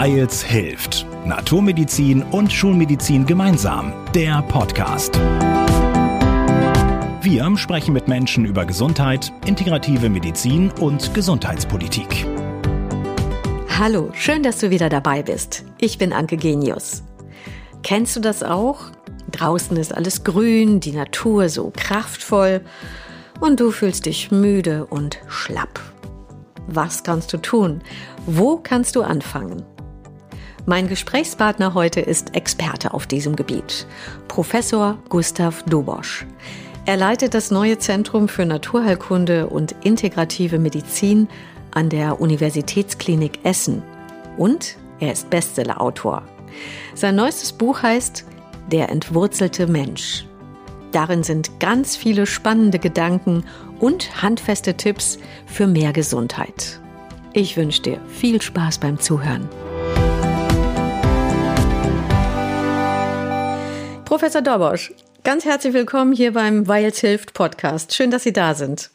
Weils hilft. Naturmedizin und Schulmedizin gemeinsam. Der Podcast. Wir sprechen mit Menschen über Gesundheit, integrative Medizin und Gesundheitspolitik. Hallo, schön, dass du wieder dabei bist. Ich bin Anke Genius. Kennst du das auch? Draußen ist alles grün, die Natur so kraftvoll und du fühlst dich müde und schlapp. Was kannst du tun? Wo kannst du anfangen? Mein Gesprächspartner heute ist Experte auf diesem Gebiet, Professor Gustav Dobosch. Er leitet das neue Zentrum für Naturheilkunde und integrative Medizin an der Universitätsklinik Essen und er ist Bestsellerautor. Sein neuestes Buch heißt Der entwurzelte Mensch. Darin sind ganz viele spannende Gedanken und handfeste Tipps für mehr Gesundheit. Ich wünsche dir viel Spaß beim Zuhören. Professor Dobosch, ganz herzlich willkommen hier beim Weils hilft Podcast. Schön, dass Sie da sind.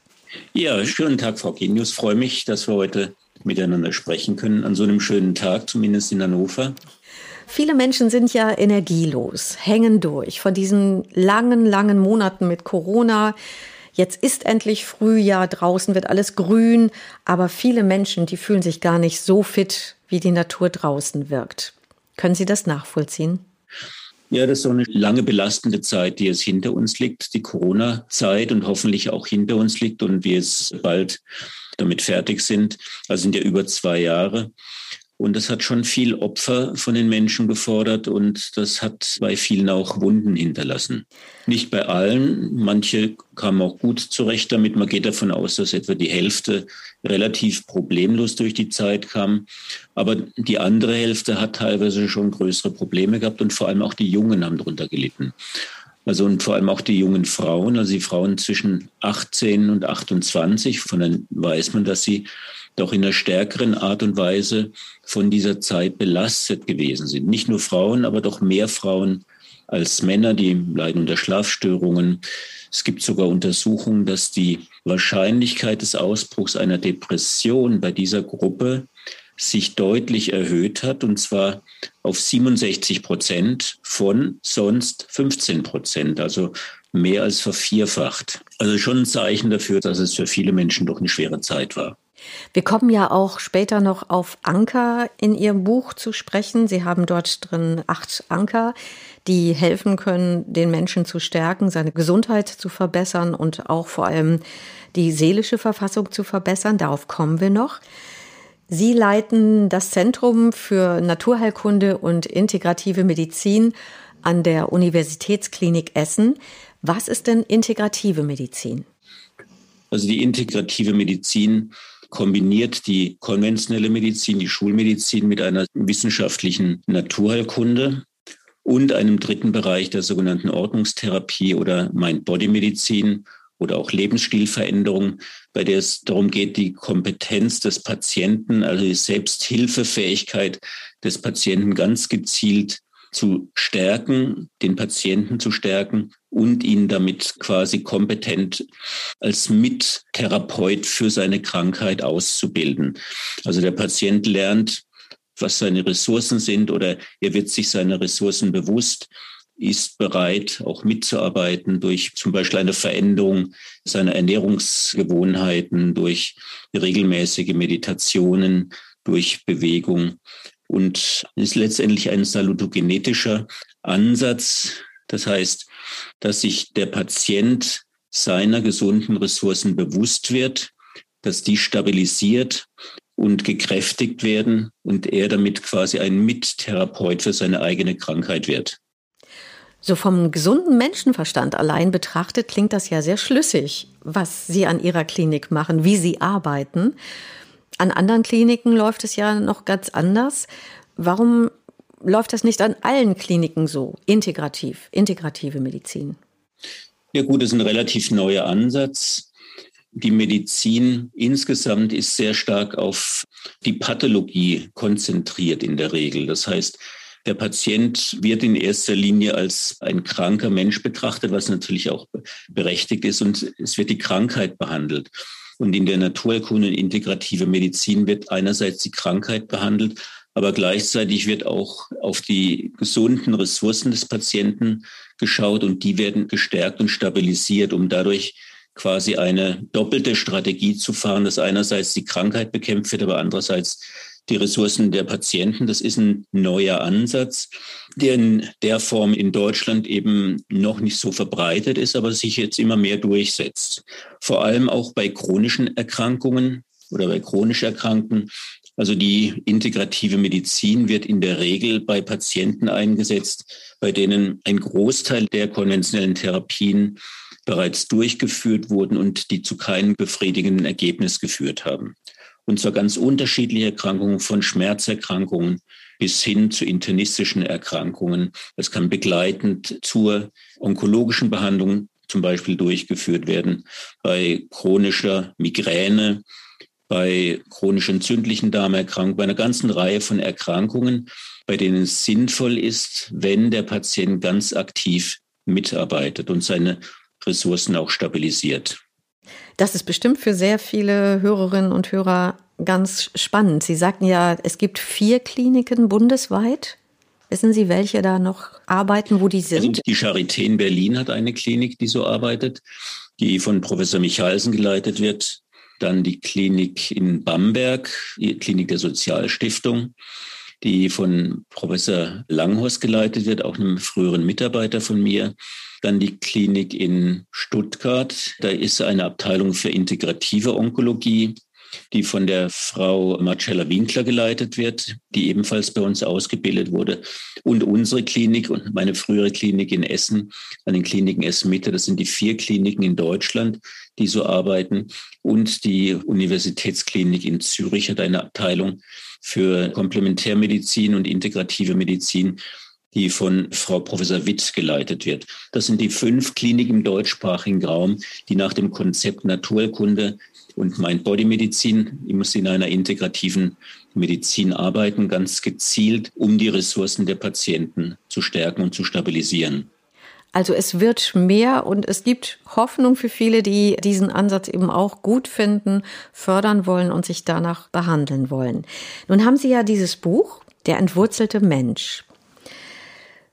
Ja, schönen Tag, Frau Genius. Freue mich, dass wir heute miteinander sprechen können, an so einem schönen Tag, zumindest in Hannover. Viele Menschen sind ja energielos, hängen durch von diesen langen, langen Monaten mit Corona. Jetzt ist endlich Frühjahr, draußen wird alles grün, aber viele Menschen, die fühlen sich gar nicht so fit, wie die Natur draußen wirkt. Können Sie das nachvollziehen? Ja, das ist so eine lange belastende Zeit, die jetzt hinter uns liegt, die Corona-Zeit und hoffentlich auch hinter uns liegt und wir es bald damit fertig sind. Also sind ja über zwei Jahre. Und das hat schon viel Opfer von den Menschen gefordert und das hat bei vielen auch Wunden hinterlassen. Nicht bei allen, manche kamen auch gut zurecht damit. Man geht davon aus, dass etwa die Hälfte relativ problemlos durch die Zeit kam. Aber die andere Hälfte hat teilweise schon größere Probleme gehabt und vor allem auch die Jungen haben darunter gelitten. Also und vor allem auch die jungen Frauen, also die Frauen zwischen 18 und 28, von dann weiß man, dass sie doch in einer stärkeren Art und Weise von dieser Zeit belastet gewesen sind. Nicht nur Frauen, aber doch mehr Frauen als Männer, die leiden unter Schlafstörungen. Es gibt sogar Untersuchungen, dass die Wahrscheinlichkeit des Ausbruchs einer Depression bei dieser Gruppe sich deutlich erhöht hat, und zwar auf 67 Prozent von sonst 15 Prozent, also mehr als vervierfacht. Also schon ein Zeichen dafür, dass es für viele Menschen doch eine schwere Zeit war. Wir kommen ja auch später noch auf Anker in Ihrem Buch zu sprechen. Sie haben dort drin acht Anker, die helfen können, den Menschen zu stärken, seine Gesundheit zu verbessern und auch vor allem die seelische Verfassung zu verbessern. Darauf kommen wir noch. Sie leiten das Zentrum für Naturheilkunde und integrative Medizin an der Universitätsklinik Essen. Was ist denn integrative Medizin? Also die integrative Medizin kombiniert die konventionelle Medizin, die Schulmedizin mit einer wissenschaftlichen Naturheilkunde und einem dritten Bereich der sogenannten Ordnungstherapie oder Mind-Body-Medizin oder auch Lebensstilveränderung, bei der es darum geht, die Kompetenz des Patienten, also die Selbsthilfefähigkeit des Patienten ganz gezielt zu stärken, den Patienten zu stärken und ihn damit quasi kompetent als Mittherapeut für seine Krankheit auszubilden. Also der Patient lernt, was seine Ressourcen sind oder er wird sich seiner Ressourcen bewusst, ist bereit, auch mitzuarbeiten durch zum Beispiel eine Veränderung seiner Ernährungsgewohnheiten, durch regelmäßige Meditationen, durch Bewegung und ist letztendlich ein salutogenetischer Ansatz. Das heißt, dass sich der Patient seiner gesunden Ressourcen bewusst wird, dass die stabilisiert und gekräftigt werden und er damit quasi ein Mittherapeut für seine eigene Krankheit wird. So vom gesunden Menschenverstand allein betrachtet klingt das ja sehr schlüssig, was Sie an Ihrer Klinik machen, wie Sie arbeiten. An anderen Kliniken läuft es ja noch ganz anders. Warum läuft das nicht an allen Kliniken so? Integrativ, integrative Medizin. Ja gut, das ist ein relativ neuer Ansatz. Die Medizin insgesamt ist sehr stark auf die Pathologie konzentriert in der Regel. Das heißt, der Patient wird in erster Linie als ein kranker Mensch betrachtet, was natürlich auch berechtigt ist, und es wird die Krankheit behandelt. Und in der Naturheilkunde und integrative Medizin wird einerseits die Krankheit behandelt, Aber gleichzeitig wird auch auf die gesunden Ressourcen des Patienten geschaut und die werden gestärkt und stabilisiert, um dadurch quasi eine doppelte Strategie zu fahren, dass einerseits die Krankheit bekämpft wird, aber andererseits die Ressourcen der Patienten. Das ist ein neuer Ansatz, der in der Form in Deutschland eben noch nicht so verbreitet ist, aber sich jetzt immer mehr durchsetzt. Vor allem auch bei chronischen Erkrankungen oder bei chronisch Erkrankten. Also die integrative Medizin wird in der Regel bei Patienten eingesetzt, bei denen ein Großteil der konventionellen Therapien bereits durchgeführt wurden und die zu keinem befriedigenden Ergebnis geführt haben und zwar ganz unterschiedliche Erkrankungen von Schmerzerkrankungen bis hin zu internistischen Erkrankungen. Das kann begleitend zur onkologischen Behandlung zum Beispiel durchgeführt werden, bei chronischer Migräne, bei chronisch entzündlichen Darmerkrankungen, bei einer ganzen Reihe von Erkrankungen, bei denen es sinnvoll ist, wenn der Patient ganz aktiv mitarbeitet und seine Ressourcen auch stabilisiert. Das ist bestimmt für sehr viele Hörerinnen und Hörer ganz spannend. Sie sagten ja, es gibt vier Kliniken bundesweit. Wissen Sie, welche da noch arbeiten, wo die sind? Also die Charité in Berlin hat eine Klinik, die so arbeitet, die von Professor Michalsen geleitet wird. Dann die Klinik in Bamberg, die Klinik der Sozialstiftung, die von Professor Langhorst geleitet wird, auch einem früheren Mitarbeiter von mir. Dann die Klinik in Stuttgart. Da ist eine Abteilung für integrative Onkologie, die von der Frau Marcella Winkler geleitet wird, die ebenfalls bei uns ausgebildet wurde. Und unsere Klinik und meine frühere Klinik in Essen, an den Kliniken Essen Mitte, das sind die vier Kliniken in Deutschland, die so arbeiten. Und die Universitätsklinik in Zürich hat eine Abteilung für Komplementärmedizin und integrative Medizin, die von Frau Professor Witt geleitet wird. Das sind die fünf Kliniken im deutschsprachigen Raum, die nach dem Konzept Naturkunde und Mind-Body-Medizin, muss in einer integrativen Medizin arbeiten, ganz gezielt, um die Ressourcen der Patienten zu stärken und zu stabilisieren. Also es wird mehr und es gibt Hoffnung für viele, die diesen Ansatz eben auch gut finden, fördern wollen und sich danach behandeln wollen. Nun haben Sie ja dieses Buch, Der entwurzelte Mensch.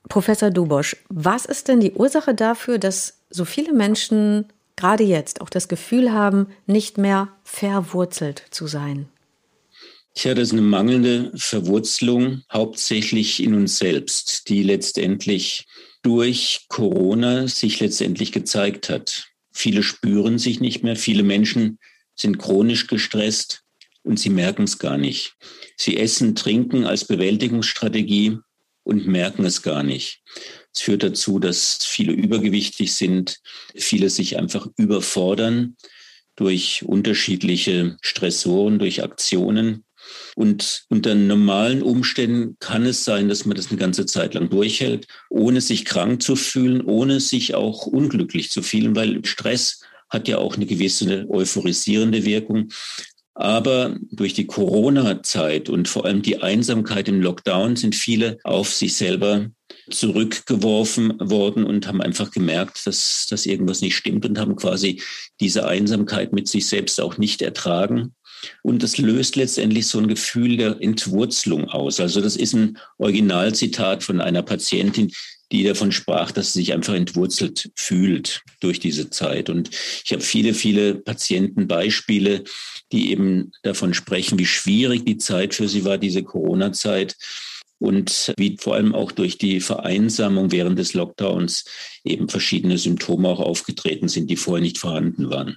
Professor Dubosch, was ist denn die Ursache dafür, dass so viele Menschen gerade jetzt auch das Gefühl haben, nicht mehr verwurzelt zu sein? Tja, das ist eine mangelnde Verwurzelung hauptsächlich in uns selbst, die letztendlich durch Corona sich letztendlich gezeigt hat. Viele spüren sich nicht mehr, viele Menschen sind chronisch gestresst und sie merken es gar nicht. Sie essen, trinken als Bewältigungsstrategie und merken es gar nicht. Es führt dazu, dass viele übergewichtig sind, viele sich einfach überfordern durch unterschiedliche Stressoren, durch Aktionen. Und unter normalen Umständen kann es sein, dass man das eine ganze Zeit lang durchhält, ohne sich krank zu fühlen, ohne sich auch unglücklich zu fühlen, weil Stress hat ja auch eine gewisse euphorisierende Wirkung. Aber durch die Corona-Zeit und vor allem die Einsamkeit im Lockdown sind viele auf sich selber zurückgeworfen worden und haben einfach gemerkt, dass, dass irgendwas nicht stimmt und haben quasi diese Einsamkeit mit sich selbst auch nicht ertragen. Und das löst letztendlich so ein Gefühl der Entwurzelung aus. Also das ist ein Originalzitat von einer Patientin, die davon sprach, dass sie sich einfach entwurzelt fühlt durch diese Zeit. Und ich habe viele, viele Patientenbeispiele, die eben davon sprechen, wie schwierig die Zeit für sie war, diese Corona-Zeit und wie vor allem auch durch die Vereinsamung während des Lockdowns eben verschiedene Symptome auch aufgetreten sind, die vorher nicht vorhanden waren.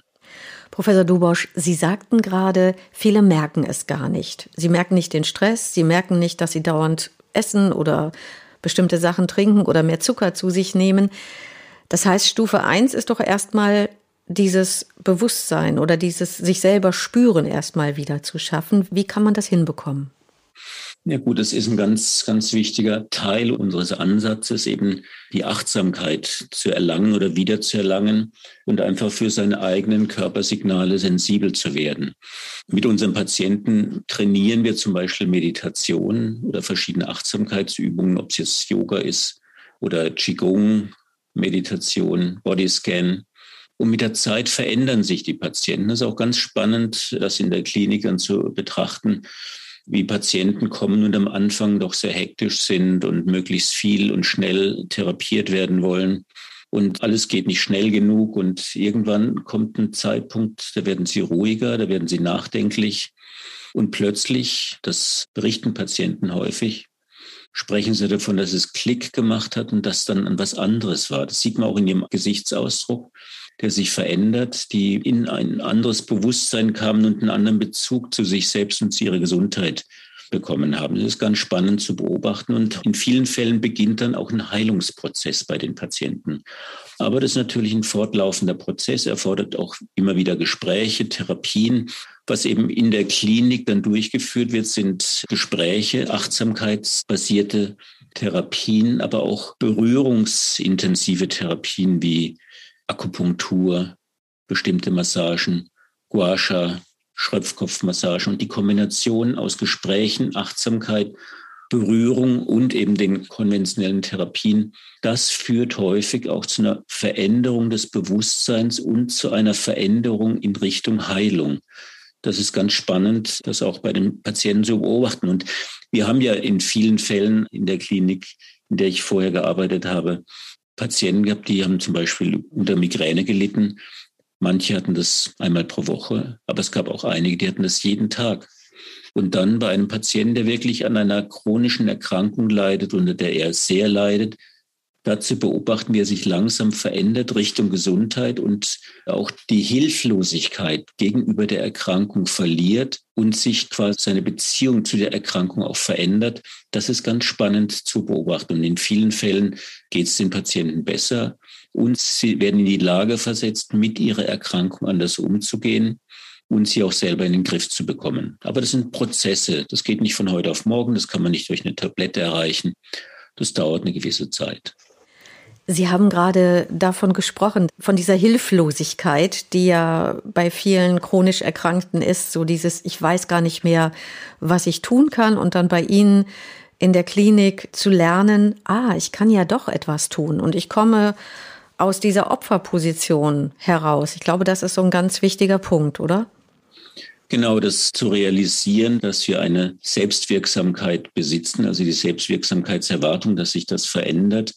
Professor Dubosch, Sie sagten gerade, viele merken es gar nicht. Sie merken nicht den Stress, sie merken nicht, dass sie dauernd essen oder bestimmte Sachen trinken oder mehr Zucker zu sich nehmen. Das heißt, Stufe 1 ist doch erstmal dieses Bewusstsein oder dieses sich selber spüren erstmal wieder zu schaffen. Wie kann man das hinbekommen? Ja gut, das ist ein ganz, ganz wichtiger Teil unseres Ansatzes, eben die Achtsamkeit zu erlangen oder wieder zu erlangen und einfach für seine eigenen Körpersignale sensibel zu werden. Mit unseren Patienten trainieren wir zum Beispiel Meditation oder verschiedene Achtsamkeitsübungen, ob es jetzt Yoga ist oder Qigong, Meditation, Bodyscan. Und mit der Zeit verändern sich die Patienten. Das ist auch ganz spannend, das in der Klinik dann zu betrachten wie Patienten kommen und am Anfang doch sehr hektisch sind und möglichst viel und schnell therapiert werden wollen. Und alles geht nicht schnell genug. Und irgendwann kommt ein Zeitpunkt, da werden sie ruhiger, da werden sie nachdenklich. Und plötzlich, das berichten Patienten häufig, sprechen sie davon, dass es Klick gemacht hat und das dann an was anderes war. Das sieht man auch in ihrem Gesichtsausdruck, der sich verändert, die in ein anderes Bewusstsein kamen und einen anderen Bezug zu sich selbst und zu ihrer Gesundheit bekommen haben. Das ist ganz spannend zu beobachten und in vielen Fällen beginnt dann auch ein Heilungsprozess bei den Patienten. Aber das ist natürlich ein fortlaufender Prozess, erfordert auch immer wieder Gespräche, Therapien. Was eben in der Klinik dann durchgeführt wird, sind Gespräche, achtsamkeitsbasierte Therapien, aber auch berührungsintensive Therapien wie Akupunktur, bestimmte Massagen, Gua Sha, Schröpfkopfmassage und die Kombination aus Gesprächen, Achtsamkeit, Berührung und eben den konventionellen Therapien, das führt häufig auch zu einer Veränderung des Bewusstseins und zu einer Veränderung in Richtung Heilung. Das ist ganz spannend, das auch bei den Patienten zu beobachten. Und wir haben ja in vielen Fällen in der Klinik, in der ich vorher gearbeitet habe, Patienten gehabt, die haben zum Beispiel unter Migräne gelitten Manche hatten das einmal pro Woche, aber es gab auch einige, die hatten das jeden Tag. Und dann bei einem Patienten, der wirklich an einer chronischen Erkrankung leidet, unter der er sehr leidet, dazu beobachten, wie er sich langsam verändert Richtung Gesundheit und auch die Hilflosigkeit gegenüber der Erkrankung verliert und sich quasi seine Beziehung zu der Erkrankung auch verändert. Das ist ganz spannend zu beobachten. Und in vielen Fällen geht es den Patienten besser und sie werden in die Lage versetzt, mit ihrer Erkrankung anders umzugehen und sie auch selber in den Griff zu bekommen. Aber das sind Prozesse. Das geht nicht von heute auf morgen. Das kann man nicht durch eine Tablette erreichen. Das dauert eine gewisse Zeit. Sie haben gerade davon gesprochen, von dieser Hilflosigkeit, die ja bei vielen chronisch Erkrankten ist, so dieses, ich weiß gar nicht mehr, was ich tun kann und dann bei Ihnen in der Klinik zu lernen, ah, ich kann ja doch etwas tun und ich komme aus dieser Opferposition heraus. Ich glaube, das ist so ein ganz wichtiger Punkt, oder? Genau, das zu realisieren, dass wir eine Selbstwirksamkeit besitzen, also die Selbstwirksamkeitserwartung, dass sich das verändert,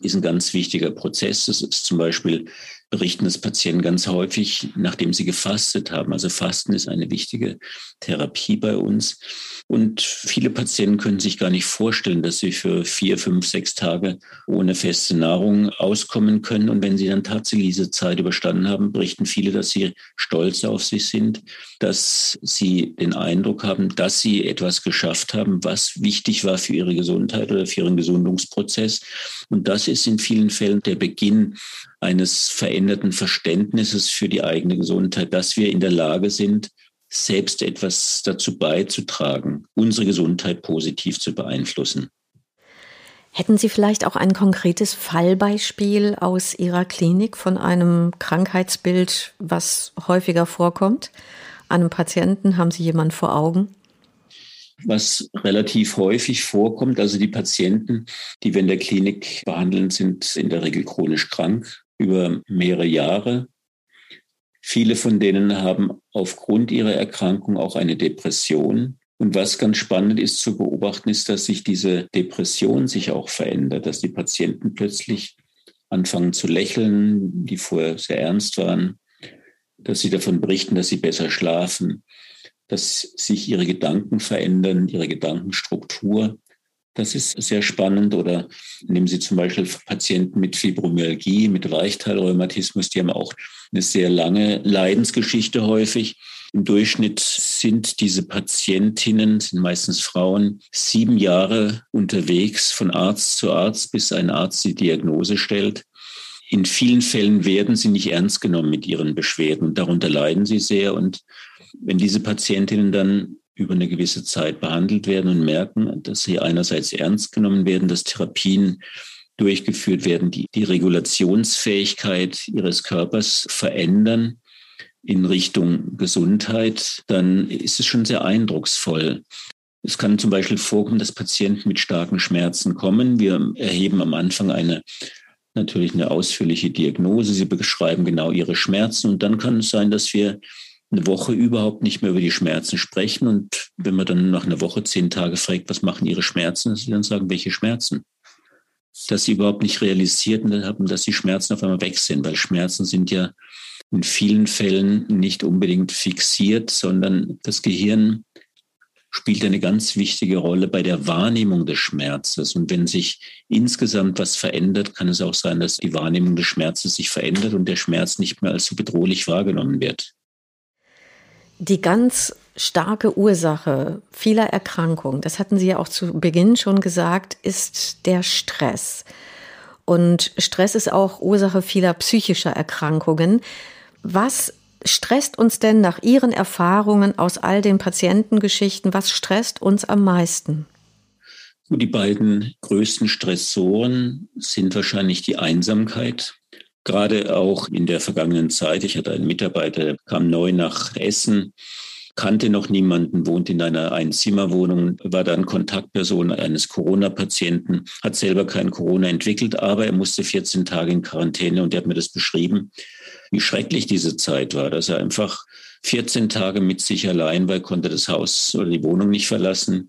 ist ein ganz wichtiger Prozess. Das ist zum Beispiel berichten das Patienten ganz häufig, nachdem sie gefastet haben. Also Fasten ist eine wichtige Therapie bei uns. Und viele Patienten können sich gar nicht vorstellen, dass sie für vier, fünf, sechs Tage ohne feste Nahrung auskommen können. Und wenn sie dann tatsächlich diese Zeit überstanden haben, berichten viele, dass sie stolz auf sich sind, dass sie den Eindruck haben, dass sie etwas geschafft haben, was wichtig war für ihre Gesundheit oder für ihren Gesundungsprozess. Und das ist in vielen Fällen der Beginn eines veränderten Verständnisses für die eigene Gesundheit, dass wir in der Lage sind, selbst etwas dazu beizutragen, unsere Gesundheit positiv zu beeinflussen. Hätten Sie vielleicht auch ein konkretes Fallbeispiel aus Ihrer Klinik von einem Krankheitsbild, was häufiger vorkommt? einem Patienten haben Sie jemanden vor Augen? was relativ häufig vorkommt. Also die Patienten, die wir in der Klinik behandeln, sind in der Regel chronisch krank über mehrere Jahre. Viele von denen haben aufgrund ihrer Erkrankung auch eine Depression. Und was ganz spannend ist zu beobachten, ist, dass sich diese Depression sich auch verändert, dass die Patienten plötzlich anfangen zu lächeln, die vorher sehr ernst waren, dass sie davon berichten, dass sie besser schlafen, dass sich ihre Gedanken verändern, ihre Gedankenstruktur. Das ist sehr spannend. Oder nehmen Sie zum Beispiel Patienten mit Fibromyalgie, mit Weichteilrheumatismus, die haben auch eine sehr lange Leidensgeschichte häufig. Im Durchschnitt sind diese Patientinnen, sind meistens Frauen, sieben Jahre unterwegs von Arzt zu Arzt, bis ein Arzt die Diagnose stellt. In vielen Fällen werden sie nicht ernst genommen mit ihren Beschwerden. Darunter leiden sie sehr. Und wenn diese Patientinnen dann über eine gewisse Zeit behandelt werden und merken, dass sie einerseits ernst genommen werden, dass Therapien durchgeführt werden, die die Regulationsfähigkeit ihres Körpers verändern in Richtung Gesundheit, dann ist es schon sehr eindrucksvoll. Es kann zum Beispiel vorkommen, dass Patienten mit starken Schmerzen kommen. Wir erheben am Anfang eine natürlich eine ausführliche Diagnose. Sie beschreiben genau ihre Schmerzen und dann kann es sein, dass wir eine Woche überhaupt nicht mehr über die Schmerzen sprechen. Und wenn man dann nach einer Woche, zehn Tage fragt, was machen Ihre Schmerzen, dass sie dann sagen, welche Schmerzen? Dass sie überhaupt nicht realisiert haben, dass die Schmerzen auf einmal weg sind, weil Schmerzen sind ja in vielen Fällen nicht unbedingt fixiert, sondern das Gehirn spielt eine ganz wichtige Rolle bei der Wahrnehmung des Schmerzes. Und wenn sich insgesamt was verändert, kann es auch sein, dass die Wahrnehmung des Schmerzes sich verändert und der Schmerz nicht mehr als so bedrohlich wahrgenommen wird. Die ganz starke Ursache vieler Erkrankungen, das hatten Sie ja auch zu Beginn schon gesagt, ist der Stress. Und Stress ist auch Ursache vieler psychischer Erkrankungen. Was stresst uns denn nach Ihren Erfahrungen aus all den Patientengeschichten, was stresst uns am meisten? Die beiden größten Stressoren sind wahrscheinlich die Einsamkeit. Gerade auch in der vergangenen Zeit. Ich hatte einen Mitarbeiter, der kam neu nach Essen, kannte noch niemanden, wohnt in einer Einzimmerwohnung, war dann Kontaktperson eines Corona-Patienten, hat selber kein Corona entwickelt, aber er musste 14 Tage in Quarantäne und er hat mir das beschrieben wie schrecklich diese Zeit war, dass er einfach 14 Tage mit sich allein war, konnte das Haus oder die Wohnung nicht verlassen.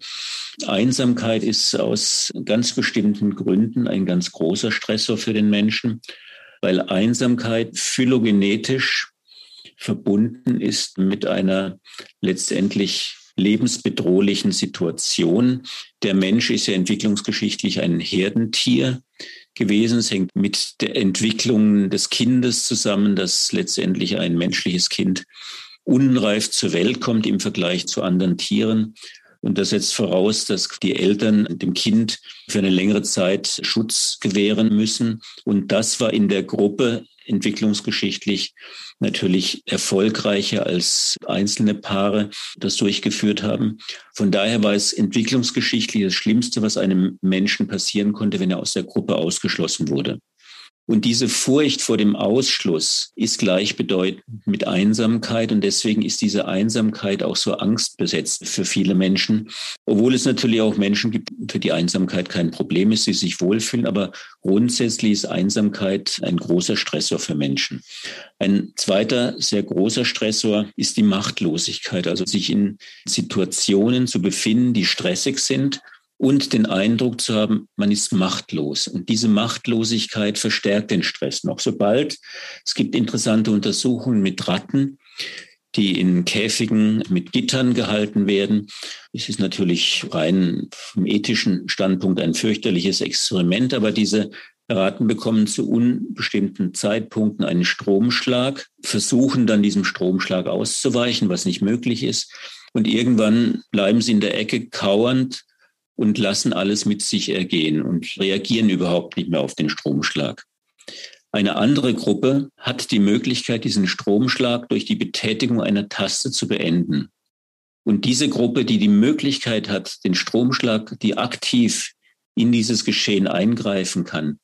Einsamkeit ist aus ganz bestimmten Gründen ein ganz großer Stressor für den Menschen, weil Einsamkeit phylogenetisch verbunden ist mit einer letztendlich lebensbedrohlichen Situation. Der Mensch ist ja entwicklungsgeschichtlich ein Herdentier gewesen. Es hängt mit der Entwicklung des Kindes zusammen, dass letztendlich ein menschliches Kind unreif zur Welt kommt im Vergleich zu anderen Tieren. Und das setzt voraus, dass die Eltern dem Kind für eine längere Zeit Schutz gewähren müssen. Und das war in der Gruppe entwicklungsgeschichtlich natürlich erfolgreicher als einzelne Paare das durchgeführt haben. Von daher war es entwicklungsgeschichtlich das Schlimmste, was einem Menschen passieren konnte, wenn er aus der Gruppe ausgeschlossen wurde. Und diese Furcht vor dem Ausschluss ist gleichbedeutend mit Einsamkeit. Und deswegen ist diese Einsamkeit auch so angstbesetzt für viele Menschen. Obwohl es natürlich auch Menschen gibt, für die Einsamkeit kein Problem ist, die sich wohlfühlen. Aber grundsätzlich ist Einsamkeit ein großer Stressor für Menschen. Ein zweiter sehr großer Stressor ist die Machtlosigkeit. Also sich in Situationen zu befinden, die stressig sind und den Eindruck zu haben, man ist machtlos. Und diese Machtlosigkeit verstärkt den Stress noch. Sobald es gibt interessante Untersuchungen mit Ratten, die in Käfigen mit Gittern gehalten werden. Es ist natürlich rein vom ethischen Standpunkt ein fürchterliches Experiment, aber diese Ratten bekommen zu unbestimmten Zeitpunkten einen Stromschlag, versuchen dann diesem Stromschlag auszuweichen, was nicht möglich ist. Und irgendwann bleiben sie in der Ecke kauernd und lassen alles mit sich ergehen und reagieren überhaupt nicht mehr auf den Stromschlag. Eine andere Gruppe hat die Möglichkeit, diesen Stromschlag durch die Betätigung einer Taste zu beenden. Und diese Gruppe, die die Möglichkeit hat, den Stromschlag, die aktiv in dieses Geschehen eingreifen kann,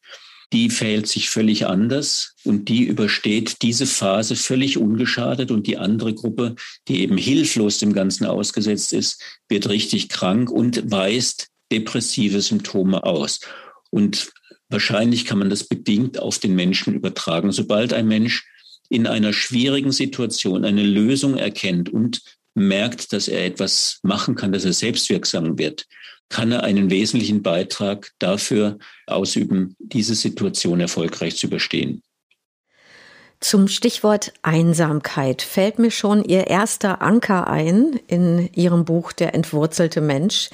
die verhält sich völlig anders und die übersteht diese Phase völlig ungeschadet und die andere Gruppe, die eben hilflos dem Ganzen ausgesetzt ist, wird richtig krank und weist depressive Symptome aus. Und wahrscheinlich kann man das bedingt auf den Menschen übertragen. Sobald ein Mensch in einer schwierigen Situation eine Lösung erkennt und merkt, dass er etwas machen kann, dass er selbstwirksam wird, kann er einen wesentlichen Beitrag dafür ausüben, diese Situation erfolgreich zu überstehen. Zum Stichwort Einsamkeit fällt mir schon Ihr erster Anker ein in Ihrem Buch Der entwurzelte Mensch.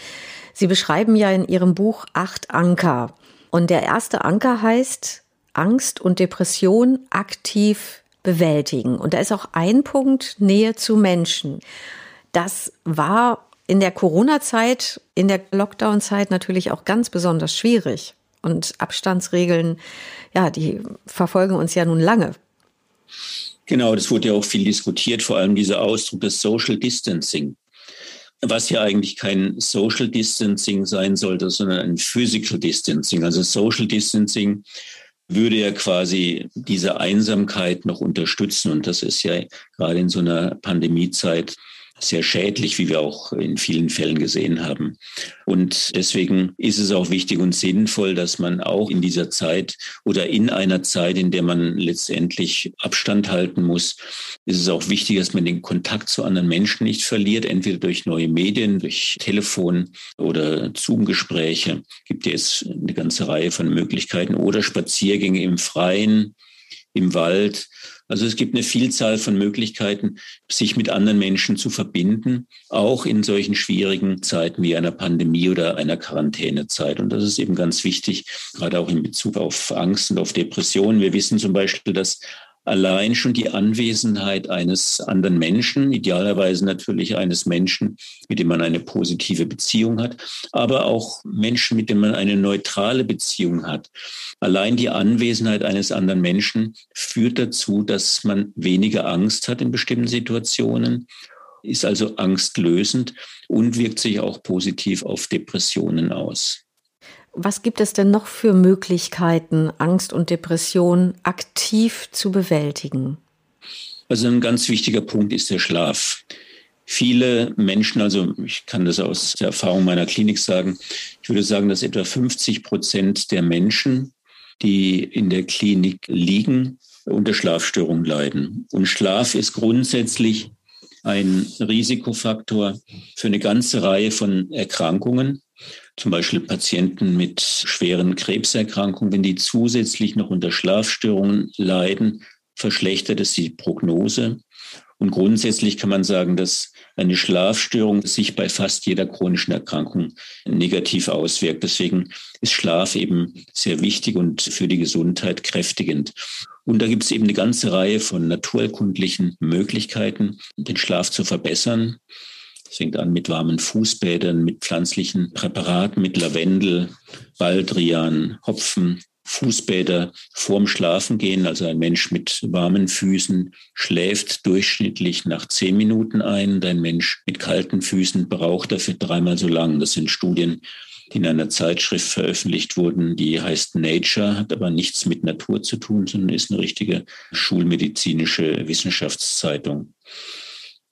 Sie beschreiben ja in Ihrem Buch acht Anker. Und der erste Anker heißt Angst und Depression aktiv bewältigen. Und da ist auch ein Punkt Nähe zu Menschen. Das war in der Corona-Zeit, in der Lockdown-Zeit natürlich auch ganz besonders schwierig. Und Abstandsregeln, ja, die verfolgen uns ja nun lange. Genau, das wurde ja auch viel diskutiert, vor allem dieser Ausdruck des Social Distancing, was ja eigentlich kein Social Distancing sein sollte, sondern ein Physical Distancing. Also Social Distancing würde ja quasi diese Einsamkeit noch unterstützen. Und das ist ja gerade in so einer Pandemiezeit sehr schädlich, wie wir auch in vielen Fällen gesehen haben. Und deswegen ist es auch wichtig und sinnvoll, dass man auch in dieser Zeit oder in einer Zeit, in der man letztendlich Abstand halten muss, ist es auch wichtig, dass man den Kontakt zu anderen Menschen nicht verliert, entweder durch neue Medien, durch Telefon oder Zoom-Gespräche. Gibt es eine ganze Reihe von Möglichkeiten oder Spaziergänge im Freien, im Wald. Also es gibt eine Vielzahl von Möglichkeiten, sich mit anderen Menschen zu verbinden, auch in solchen schwierigen Zeiten wie einer Pandemie oder einer Quarantänezeit. Und das ist eben ganz wichtig, gerade auch in Bezug auf Angst und auf Depressionen. Wir wissen zum Beispiel, dass allein schon die Anwesenheit eines anderen Menschen, idealerweise natürlich eines Menschen, mit dem man eine positive Beziehung hat, aber auch Menschen, mit denen man eine neutrale Beziehung hat. Allein die Anwesenheit eines anderen Menschen führt dazu, dass man weniger Angst hat in bestimmten Situationen, ist also angstlösend und wirkt sich auch positiv auf Depressionen aus. Was gibt es denn noch für Möglichkeiten, Angst und Depression aktiv zu bewältigen? Also ein ganz wichtiger Punkt ist der Schlaf. Viele Menschen, also ich kann das aus der Erfahrung meiner Klinik sagen, ich würde sagen, dass etwa 50 Prozent der Menschen, die in der Klinik liegen, unter Schlafstörungen leiden. Und Schlaf ist grundsätzlich ein Risikofaktor für eine ganze Reihe von Erkrankungen zum Beispiel Patienten mit schweren Krebserkrankungen, wenn die zusätzlich noch unter Schlafstörungen leiden, verschlechtert es die Prognose. Und grundsätzlich kann man sagen, dass eine Schlafstörung sich bei fast jeder chronischen Erkrankung negativ auswirkt. Deswegen ist Schlaf eben sehr wichtig und für die Gesundheit kräftigend. Und da gibt es eben eine ganze Reihe von naturerkundlichen Möglichkeiten, den Schlaf zu verbessern. Es fängt an mit warmen Fußbädern, mit pflanzlichen Präparaten, mit Lavendel, Baldrian, Hopfen, Fußbäder vorm Schlafen gehen. Also ein Mensch mit warmen Füßen schläft durchschnittlich nach zehn Minuten ein. Und ein Mensch mit kalten Füßen braucht dafür dreimal so lang. Das sind Studien, die in einer Zeitschrift veröffentlicht wurden, die heißt Nature, hat aber nichts mit Natur zu tun, sondern ist eine richtige schulmedizinische Wissenschaftszeitung.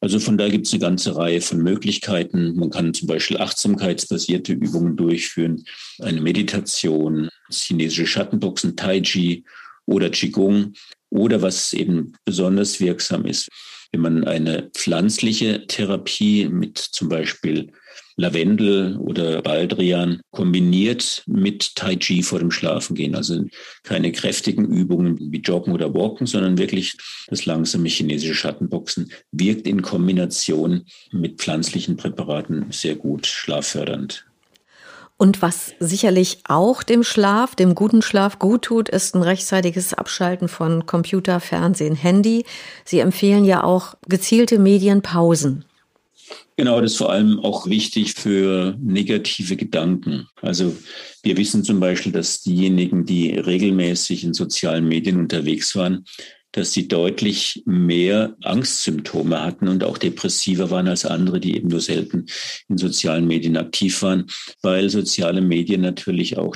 Also von da gibt es eine ganze Reihe von Möglichkeiten. Man kann zum Beispiel achtsamkeitsbasierte Übungen durchführen, eine Meditation, chinesische Schattenboxen, Tai Chi oder Qigong. Oder was eben besonders wirksam ist, wenn man eine pflanzliche Therapie mit zum Beispiel Lavendel oder Baldrian kombiniert mit Tai Chi vor dem Schlafengehen. Also keine kräftigen Übungen wie Joggen oder Walken, sondern wirklich das langsame chinesische Schattenboxen wirkt in Kombination mit pflanzlichen Präparaten sehr gut schlaffördernd. Und was sicherlich auch dem Schlaf, dem guten Schlaf gut tut, ist ein rechtzeitiges Abschalten von Computer, Fernsehen, Handy. Sie empfehlen ja auch gezielte Medienpausen. Genau, das ist vor allem auch wichtig für negative Gedanken. Also wir wissen zum Beispiel, dass diejenigen, die regelmäßig in sozialen Medien unterwegs waren, dass sie deutlich mehr Angstsymptome hatten und auch depressiver waren als andere, die eben nur selten in sozialen Medien aktiv waren, weil soziale Medien natürlich auch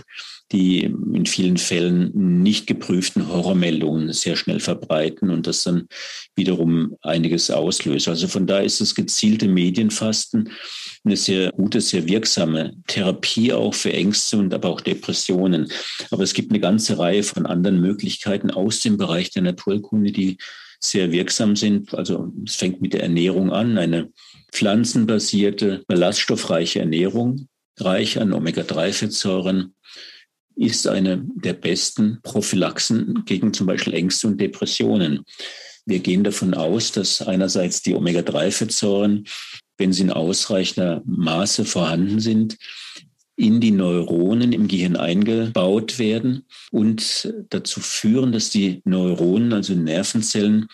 die in vielen Fällen nicht geprüften Horrormeldungen sehr schnell verbreiten und das dann wiederum einiges auslöst. Also von da ist das gezielte Medienfasten eine sehr gute, sehr wirksame Therapie auch für Ängste und aber auch Depressionen. Aber es gibt eine ganze Reihe von anderen Möglichkeiten aus dem Bereich der Naturkunde, die sehr wirksam sind. Also es fängt mit der Ernährung an, eine pflanzenbasierte, ballaststoffreiche Ernährung, reich an Omega-3-Fettsäuren, ist eine der besten Prophylaxen gegen zum Beispiel Ängste und Depressionen. Wir gehen davon aus, dass einerseits die Omega-3-Fettsäuren, wenn sie in ausreichender Maße vorhanden sind, in die Neuronen im Gehirn eingebaut werden und dazu führen, dass die Neuronen, also Nervenzellen,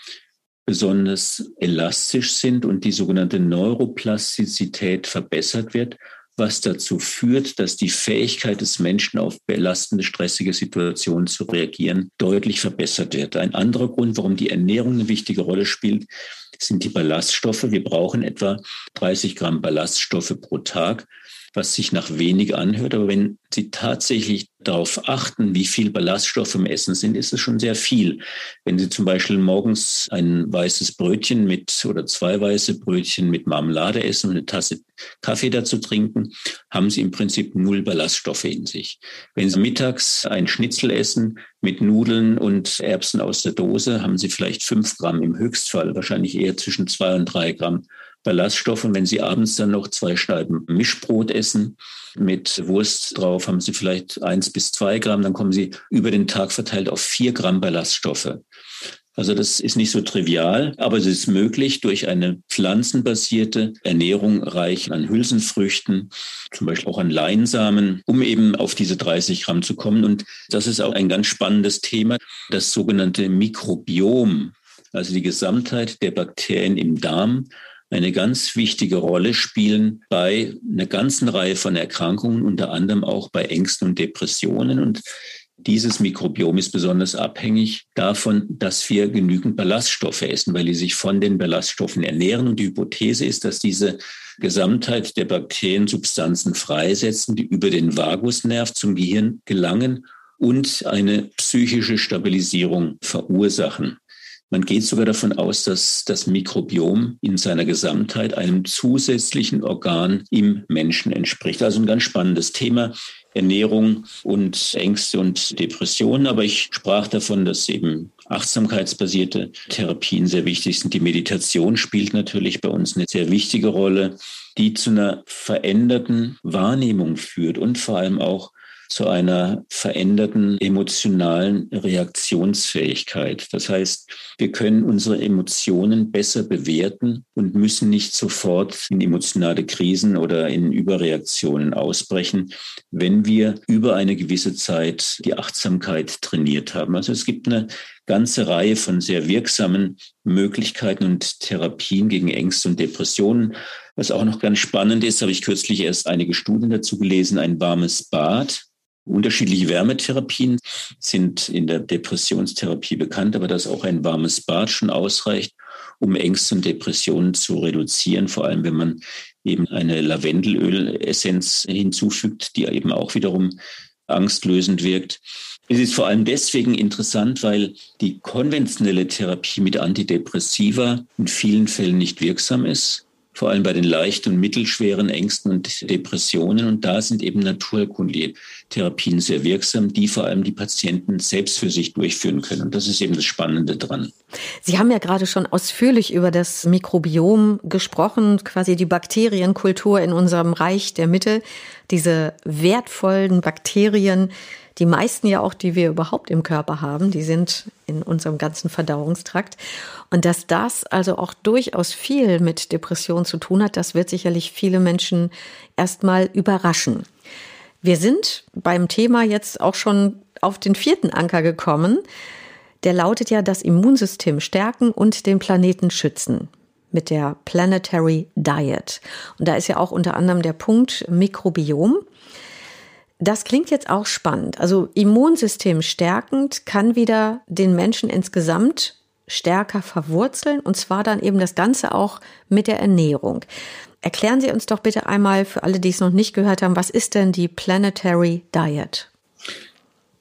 besonders elastisch sind und die sogenannte Neuroplastizität verbessert wird was dazu führt, dass die Fähigkeit des Menschen auf belastende, stressige Situationen zu reagieren deutlich verbessert wird. Ein anderer Grund, warum die Ernährung eine wichtige Rolle spielt, sind die Ballaststoffe. Wir brauchen etwa 30 Gramm Ballaststoffe pro Tag. Was sich nach wenig anhört. Aber wenn Sie tatsächlich darauf achten, wie viel Ballaststoffe im Essen sind, ist es schon sehr viel. Wenn Sie zum Beispiel morgens ein weißes Brötchen mit oder zwei weiße Brötchen mit Marmelade essen und eine Tasse Kaffee dazu trinken, haben Sie im Prinzip null Ballaststoffe in sich. Wenn Sie mittags ein Schnitzel essen mit Nudeln und Erbsen aus der Dose, haben Sie vielleicht fünf Gramm im Höchstfall, wahrscheinlich eher zwischen zwei und drei Gramm Ballaststoffe. Und wenn Sie abends dann noch zwei Scheiben Mischbrot essen mit Wurst drauf, haben Sie vielleicht eins bis zwei Gramm. Dann kommen Sie über den Tag verteilt auf vier Gramm Ballaststoffe. Also das ist nicht so trivial, aber es ist möglich durch eine pflanzenbasierte Ernährung reich an Hülsenfrüchten, zum Beispiel auch an Leinsamen, um eben auf diese 30 Gramm zu kommen. Und das ist auch ein ganz spannendes Thema, das sogenannte Mikrobiom, also die Gesamtheit der Bakterien im Darm eine ganz wichtige Rolle spielen bei einer ganzen Reihe von Erkrankungen, unter anderem auch bei Ängsten und Depressionen. Und dieses Mikrobiom ist besonders abhängig davon, dass wir genügend Ballaststoffe essen, weil die sich von den Ballaststoffen ernähren. Und die Hypothese ist, dass diese Gesamtheit der Bakterien Substanzen freisetzen, die über den Vagusnerv zum Gehirn gelangen und eine psychische Stabilisierung verursachen. Man geht sogar davon aus, dass das Mikrobiom in seiner Gesamtheit einem zusätzlichen Organ im Menschen entspricht. Also ein ganz spannendes Thema. Ernährung und Ängste und Depressionen. Aber ich sprach davon, dass eben achtsamkeitsbasierte Therapien sehr wichtig sind. Die Meditation spielt natürlich bei uns eine sehr wichtige Rolle, die zu einer veränderten Wahrnehmung führt und vor allem auch zu einer veränderten emotionalen Reaktionsfähigkeit. Das heißt, wir können unsere Emotionen besser bewerten und müssen nicht sofort in emotionale Krisen oder in Überreaktionen ausbrechen, wenn wir über eine gewisse Zeit die Achtsamkeit trainiert haben. Also es gibt eine ganze Reihe von sehr wirksamen Möglichkeiten und Therapien gegen Ängste und Depressionen. Was auch noch ganz spannend ist, habe ich kürzlich erst einige Studien dazu gelesen, ein warmes Bad Unterschiedliche Wärmetherapien sind in der Depressionstherapie bekannt, aber dass auch ein warmes Bad schon ausreicht, um Ängste und Depressionen zu reduzieren, vor allem wenn man eben eine Lavendelölessenz hinzufügt, die eben auch wiederum angstlösend wirkt. Es ist vor allem deswegen interessant, weil die konventionelle Therapie mit Antidepressiva in vielen Fällen nicht wirksam ist vor allem bei den leichten und mittelschweren Ängsten und Depressionen. Und da sind eben naturerkundliche Therapien sehr wirksam, die vor allem die Patienten selbst für sich durchführen können. Und das ist eben das Spannende dran. Sie haben ja gerade schon ausführlich über das Mikrobiom gesprochen, quasi die Bakterienkultur in unserem Reich der Mitte, diese wertvollen Bakterien, die meisten ja auch, die wir überhaupt im Körper haben, die sind in unserem ganzen Verdauungstrakt. Und dass das also auch durchaus viel mit Depression zu tun hat, das wird sicherlich viele Menschen erstmal überraschen. Wir sind beim Thema jetzt auch schon auf den vierten Anker gekommen. Der lautet ja das Immunsystem stärken und den Planeten schützen mit der Planetary Diet. Und da ist ja auch unter anderem der Punkt Mikrobiom. Das klingt jetzt auch spannend. Also Immunsystem stärkend kann wieder den Menschen insgesamt stärker verwurzeln und zwar dann eben das Ganze auch mit der Ernährung. Erklären Sie uns doch bitte einmal für alle, die es noch nicht gehört haben, was ist denn die Planetary Diet?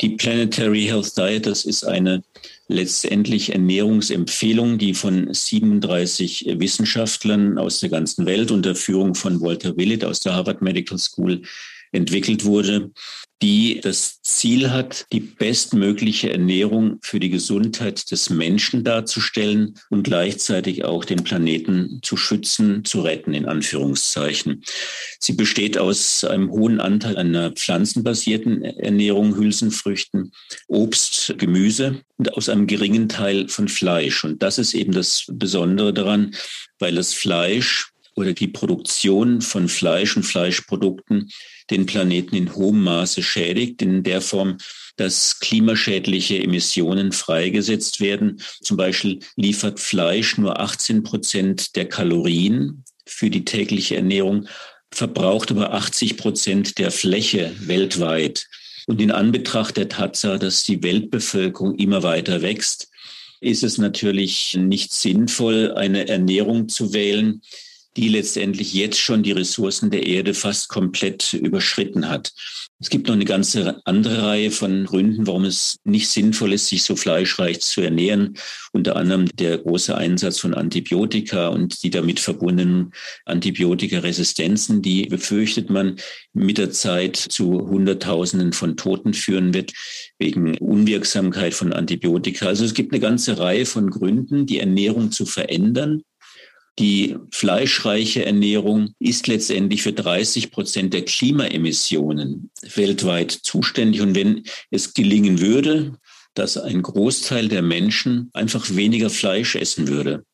Die Planetary Health Diet, das ist eine letztendlich Ernährungsempfehlung, die von 37 Wissenschaftlern aus der ganzen Welt unter Führung von Walter Willett aus der Harvard Medical School entwickelt wurde, die das Ziel hat, die bestmögliche Ernährung für die Gesundheit des Menschen darzustellen und gleichzeitig auch den Planeten zu schützen, zu retten, in Anführungszeichen. Sie besteht aus einem hohen Anteil einer pflanzenbasierten Ernährung, Hülsenfrüchten, Obst, Gemüse und aus einem geringen Teil von Fleisch. Und das ist eben das Besondere daran, weil das Fleisch oder die Produktion von Fleisch und Fleischprodukten den Planeten in hohem Maße schädigt, in der Form, dass klimaschädliche Emissionen freigesetzt werden. Zum Beispiel liefert Fleisch nur 18 Prozent der Kalorien für die tägliche Ernährung, verbraucht aber 80 Prozent der Fläche weltweit. Und in Anbetracht der Tatsache, dass die Weltbevölkerung immer weiter wächst, ist es natürlich nicht sinnvoll, eine Ernährung zu wählen, die letztendlich jetzt schon die Ressourcen der Erde fast komplett überschritten hat. Es gibt noch eine ganze andere Reihe von Gründen, warum es nicht sinnvoll ist, sich so fleischreich zu ernähren. Unter anderem der große Einsatz von Antibiotika und die damit verbundenen Antibiotikaresistenzen, die befürchtet man mit der Zeit zu Hunderttausenden von Toten führen wird wegen Unwirksamkeit von Antibiotika. Also es gibt eine ganze Reihe von Gründen, die Ernährung zu verändern. Die fleischreiche Ernährung ist letztendlich für 30 Prozent der Klimaemissionen weltweit zuständig. Und wenn es gelingen würde, dass ein Großteil der Menschen einfach weniger Fleisch essen würde,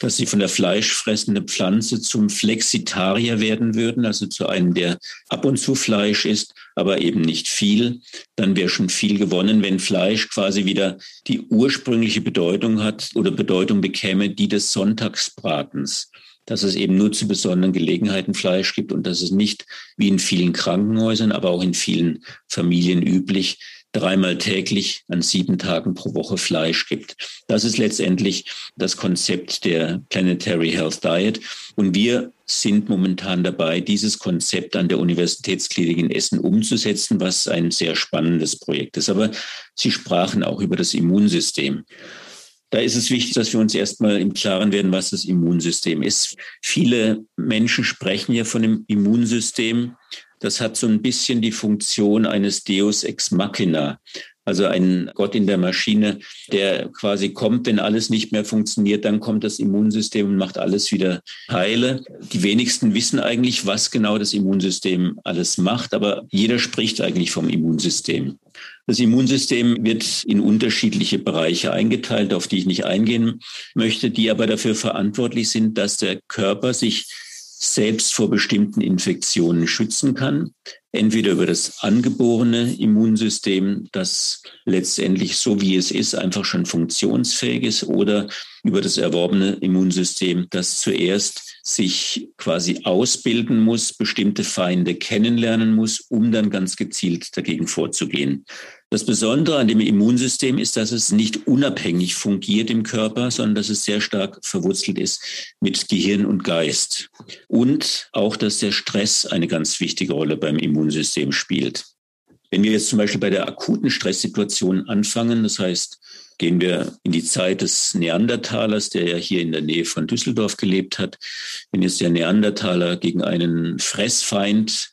dass sie von der fleischfressenden Pflanze zum Flexitarier werden würden, also zu einem, der ab und zu Fleisch isst, aber eben nicht viel, dann wäre schon viel gewonnen, wenn Fleisch quasi wieder die ursprüngliche Bedeutung hat oder Bedeutung bekäme, die des Sonntagsbratens. Dass es eben nur zu besonderen Gelegenheiten Fleisch gibt und dass es nicht wie in vielen Krankenhäusern, aber auch in vielen Familien üblich dreimal täglich an sieben Tagen pro Woche Fleisch gibt. Das ist letztendlich das Konzept der Planetary Health Diet. Und wir sind momentan dabei, dieses Konzept an der Universitätsklinik in Essen umzusetzen, was ein sehr spannendes Projekt ist. Aber Sie sprachen auch über das Immunsystem. Da ist es wichtig, dass wir uns erstmal im Klaren werden, was das Immunsystem ist. Viele Menschen sprechen ja von dem Immunsystem das hat so ein bisschen die Funktion eines Deus ex machina, also ein Gott in der Maschine, der quasi kommt, wenn alles nicht mehr funktioniert, dann kommt das Immunsystem und macht alles wieder heile. Die wenigsten wissen eigentlich, was genau das Immunsystem alles macht, aber jeder spricht eigentlich vom Immunsystem. Das Immunsystem wird in unterschiedliche Bereiche eingeteilt, auf die ich nicht eingehen möchte, die aber dafür verantwortlich sind, dass der Körper sich selbst vor bestimmten Infektionen schützen kann. Entweder über das angeborene Immunsystem, das letztendlich so wie es ist, einfach schon funktionsfähig ist, oder über das erworbene Immunsystem, das zuerst sich quasi ausbilden muss, bestimmte Feinde kennenlernen muss, um dann ganz gezielt dagegen vorzugehen. Das Besondere an dem Immunsystem ist, dass es nicht unabhängig fungiert im Körper, sondern dass es sehr stark verwurzelt ist mit Gehirn und Geist. Und auch, dass der Stress eine ganz wichtige Rolle beim Immunsystem spielt. Wenn wir jetzt zum Beispiel bei der akuten Stresssituation anfangen, das heißt, gehen wir in die Zeit des Neandertalers, der ja hier in der Nähe von Düsseldorf gelebt hat. Wenn jetzt der Neandertaler gegen einen Fressfeind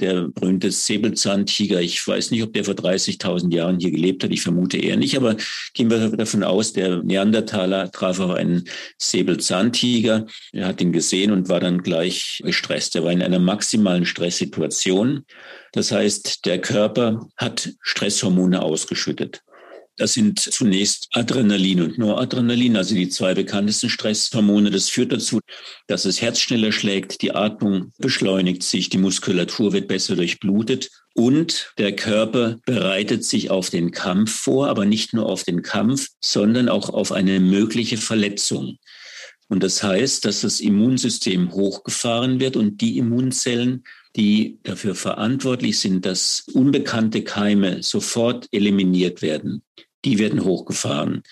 der berühmte Säbelzahntiger. Ich weiß nicht, ob der vor 30.000 Jahren hier gelebt hat. Ich vermute eher nicht. Aber gehen wir davon aus, der Neandertaler traf auf einen Säbelzahntiger. Er hat ihn gesehen und war dann gleich gestresst. Er war in einer maximalen Stresssituation. Das heißt, der Körper hat Stresshormone ausgeschüttet. Das sind zunächst Adrenalin und Noradrenalin, also die zwei bekanntesten Stresshormone. Das führt dazu, dass das Herz schneller schlägt, die Atmung beschleunigt sich, die Muskulatur wird besser durchblutet und der Körper bereitet sich auf den Kampf vor, aber nicht nur auf den Kampf, sondern auch auf eine mögliche Verletzung. Und das heißt, dass das Immunsystem hochgefahren wird und die Immunzellen, die dafür verantwortlich sind, dass unbekannte Keime sofort eliminiert werden, die werden hochgefahren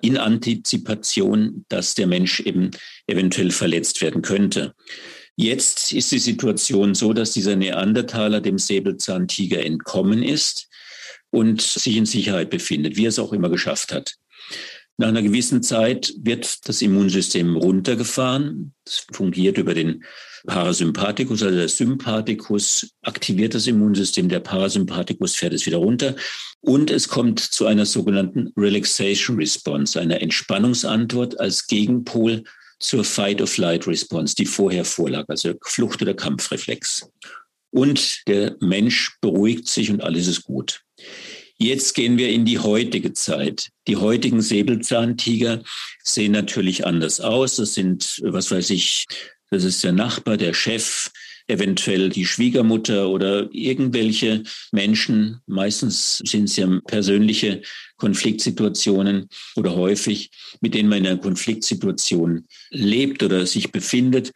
in Antizipation, dass der Mensch eben eventuell verletzt werden könnte. Jetzt ist die Situation so, dass dieser Neandertaler dem Säbelzahntiger entkommen ist und sich in Sicherheit befindet, wie er es auch immer geschafft hat. Nach einer gewissen Zeit wird das Immunsystem runtergefahren. Es fungiert über den Parasympathikus, also der Sympathikus aktiviert das Immunsystem, der Parasympathikus fährt es wieder runter und es kommt zu einer sogenannten Relaxation Response, einer Entspannungsantwort als Gegenpol zur Fight-of-Flight-Response, die vorher vorlag, also Flucht- oder Kampfreflex. Und der Mensch beruhigt sich und alles ist gut. Jetzt gehen wir in die heutige Zeit. Die heutigen Säbelzahntiger sehen natürlich anders aus. Das sind, was weiß ich, das ist der Nachbar, der Chef, eventuell die Schwiegermutter oder irgendwelche Menschen. Meistens sind es ja persönliche Konfliktsituationen oder häufig, mit denen man in einer Konfliktsituation lebt oder sich befindet.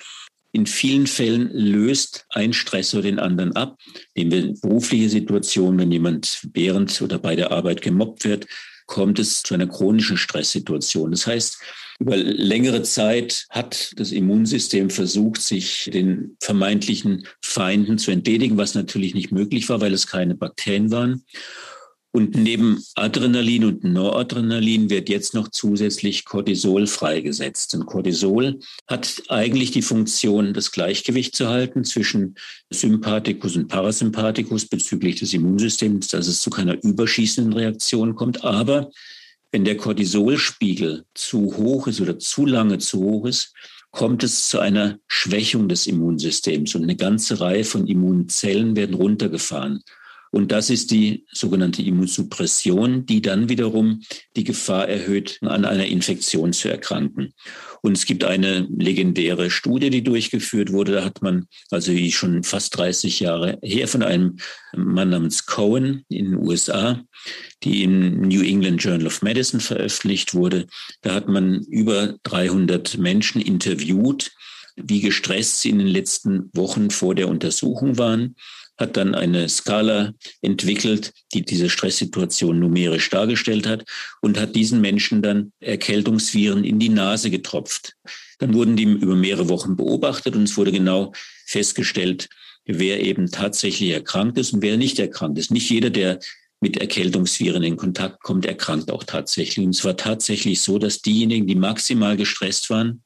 In vielen Fällen löst ein Stressor den anderen ab. Nehmen wir berufliche Situation, wenn jemand während oder bei der Arbeit gemobbt wird, kommt es zu einer chronischen Stresssituation. Das heißt, Über längere Zeit hat das Immunsystem versucht, sich den vermeintlichen Feinden zu entledigen, was natürlich nicht möglich war, weil es keine Bakterien waren. Und neben Adrenalin und Noradrenalin wird jetzt noch zusätzlich Cortisol freigesetzt. Und Cortisol hat eigentlich die Funktion, das Gleichgewicht zu halten zwischen Sympathikus und Parasympathikus bezüglich des Immunsystems, dass es zu keiner überschießenden Reaktion kommt. Aber wenn der Cortisolspiegel zu hoch ist oder zu lange zu hoch ist, kommt es zu einer Schwächung des Immunsystems und eine ganze Reihe von Immunzellen werden runtergefahren. Und das ist die sogenannte Immunsuppression, die dann wiederum die Gefahr erhöht, an einer Infektion zu erkranken. Und es gibt eine legendäre Studie, die durchgeführt wurde. Da hat man, also wie schon fast 30 Jahre her, von einem Mann namens Cohen in den USA, die im New England Journal of Medicine veröffentlicht wurde. Da hat man über 300 Menschen interviewt, wie gestresst sie in den letzten Wochen vor der Untersuchung waren hat dann eine Skala entwickelt, die diese Stresssituation numerisch dargestellt hat und hat diesen Menschen dann Erkältungsviren in die Nase getropft. Dann wurden die über mehrere Wochen beobachtet und es wurde genau festgestellt, wer eben tatsächlich erkrankt ist und wer nicht erkrankt ist. Nicht jeder, der mit Erkältungsviren in Kontakt kommt, erkrankt auch tatsächlich. Und es war tatsächlich so, dass diejenigen, die maximal gestresst waren,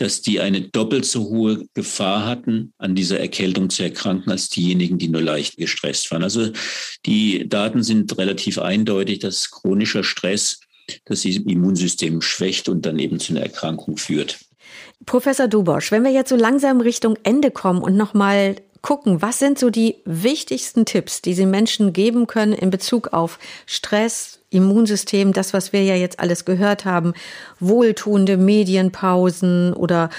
dass die eine doppelt so hohe Gefahr hatten, an dieser Erkältung zu erkranken, als diejenigen, die nur leicht gestresst waren. Also die Daten sind relativ eindeutig, dass chronischer Stress das Immunsystem schwächt und dann eben zu einer Erkrankung führt. Professor Dubosch, wenn wir jetzt so langsam Richtung Ende kommen und nochmal gucken, was sind so die wichtigsten Tipps, die Sie Menschen geben können in Bezug auf Stress, Immunsystem, das, was wir ja jetzt alles gehört haben, wohltuende Medienpausen oder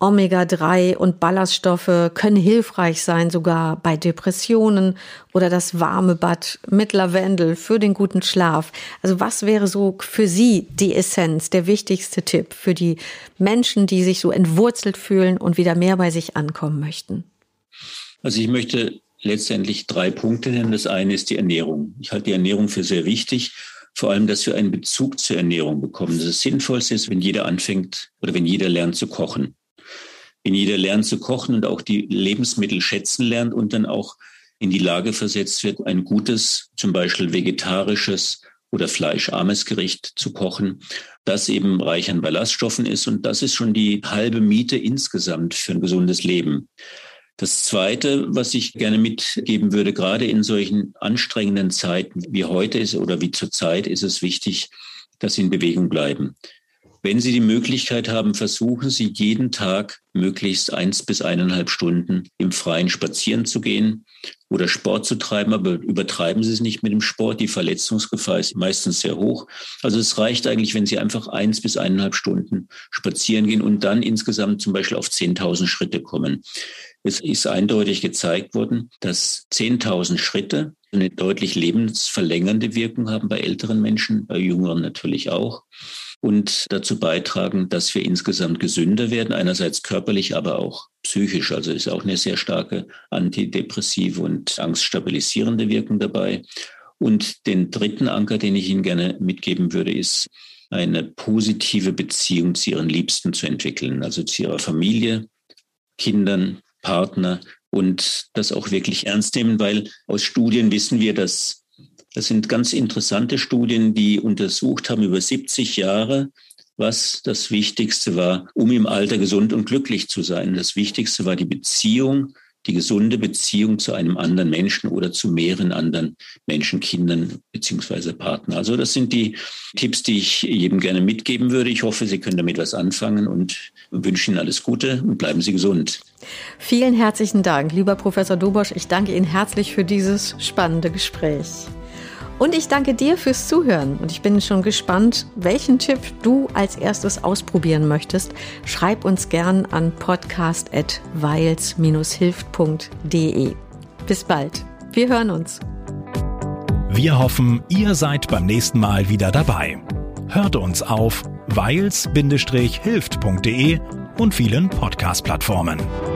Omega-3 und Ballaststoffe können hilfreich sein, sogar bei Depressionen oder das warme Bad mit Lavendel für den guten Schlaf. Also was wäre so für Sie die Essenz, der wichtigste Tipp für die Menschen, die sich so entwurzelt fühlen und wieder mehr bei sich ankommen möchten? Also ich möchte letztendlich drei Punkte nennen. Das eine ist die Ernährung. Ich halte die Ernährung für sehr wichtig vor allem, dass wir einen Bezug zur Ernährung bekommen. Das Sinnvollste ist, wenn jeder anfängt oder wenn jeder lernt zu kochen. Wenn jeder lernt zu kochen und auch die Lebensmittel schätzen lernt und dann auch in die Lage versetzt wird, ein gutes, zum Beispiel vegetarisches oder fleischarmes Gericht zu kochen, das eben reich an Ballaststoffen ist. Und das ist schon die halbe Miete insgesamt für ein gesundes Leben. Das Zweite, was ich gerne mitgeben würde, gerade in solchen anstrengenden Zeiten wie heute ist oder wie zurzeit, ist es wichtig, dass Sie in Bewegung bleiben. Wenn Sie die Möglichkeit haben, versuchen Sie jeden Tag möglichst eins bis eineinhalb Stunden im Freien spazieren zu gehen oder Sport zu treiben, aber übertreiben Sie es nicht mit dem Sport. Die Verletzungsgefahr ist meistens sehr hoch. Also es reicht eigentlich, wenn Sie einfach eins bis eineinhalb Stunden spazieren gehen und dann insgesamt zum Beispiel auf 10.000 Schritte kommen. Es ist eindeutig gezeigt worden, dass 10.000 Schritte eine deutlich lebensverlängernde Wirkung haben bei älteren Menschen, bei jüngeren natürlich auch und dazu beitragen, dass wir insgesamt gesünder werden, einerseits körperlich, aber auch psychisch. Also ist auch eine sehr starke antidepressive und angststabilisierende Wirkung dabei. Und den dritten Anker, den ich Ihnen gerne mitgeben würde, ist eine positive Beziehung zu Ihren Liebsten zu entwickeln, also zu Ihrer Familie, Kindern, Partner und das auch wirklich ernst nehmen, weil aus Studien wissen wir, dass das sind ganz interessante Studien, die untersucht haben über 70 Jahre, was das Wichtigste war, um im Alter gesund und glücklich zu sein. Das Wichtigste war die Beziehung die gesunde Beziehung zu einem anderen Menschen oder zu mehreren anderen Menschen, Kindern beziehungsweise Partner. Also das sind die Tipps, die ich jedem gerne mitgeben würde. Ich hoffe, Sie können damit was anfangen und wünsche Ihnen alles Gute und bleiben Sie gesund. Vielen herzlichen Dank, lieber Professor Dobosch. Ich danke Ihnen herzlich für dieses spannende Gespräch. Und ich danke dir fürs Zuhören und ich bin schon gespannt, welchen Tipp du als erstes ausprobieren möchtest. Schreib uns gern an podcast.weils-hilft.de. Bis bald. Wir hören uns. Wir hoffen, ihr seid beim nächsten Mal wieder dabei. Hört uns auf weils-hilft.de und vielen Podcast-Plattformen.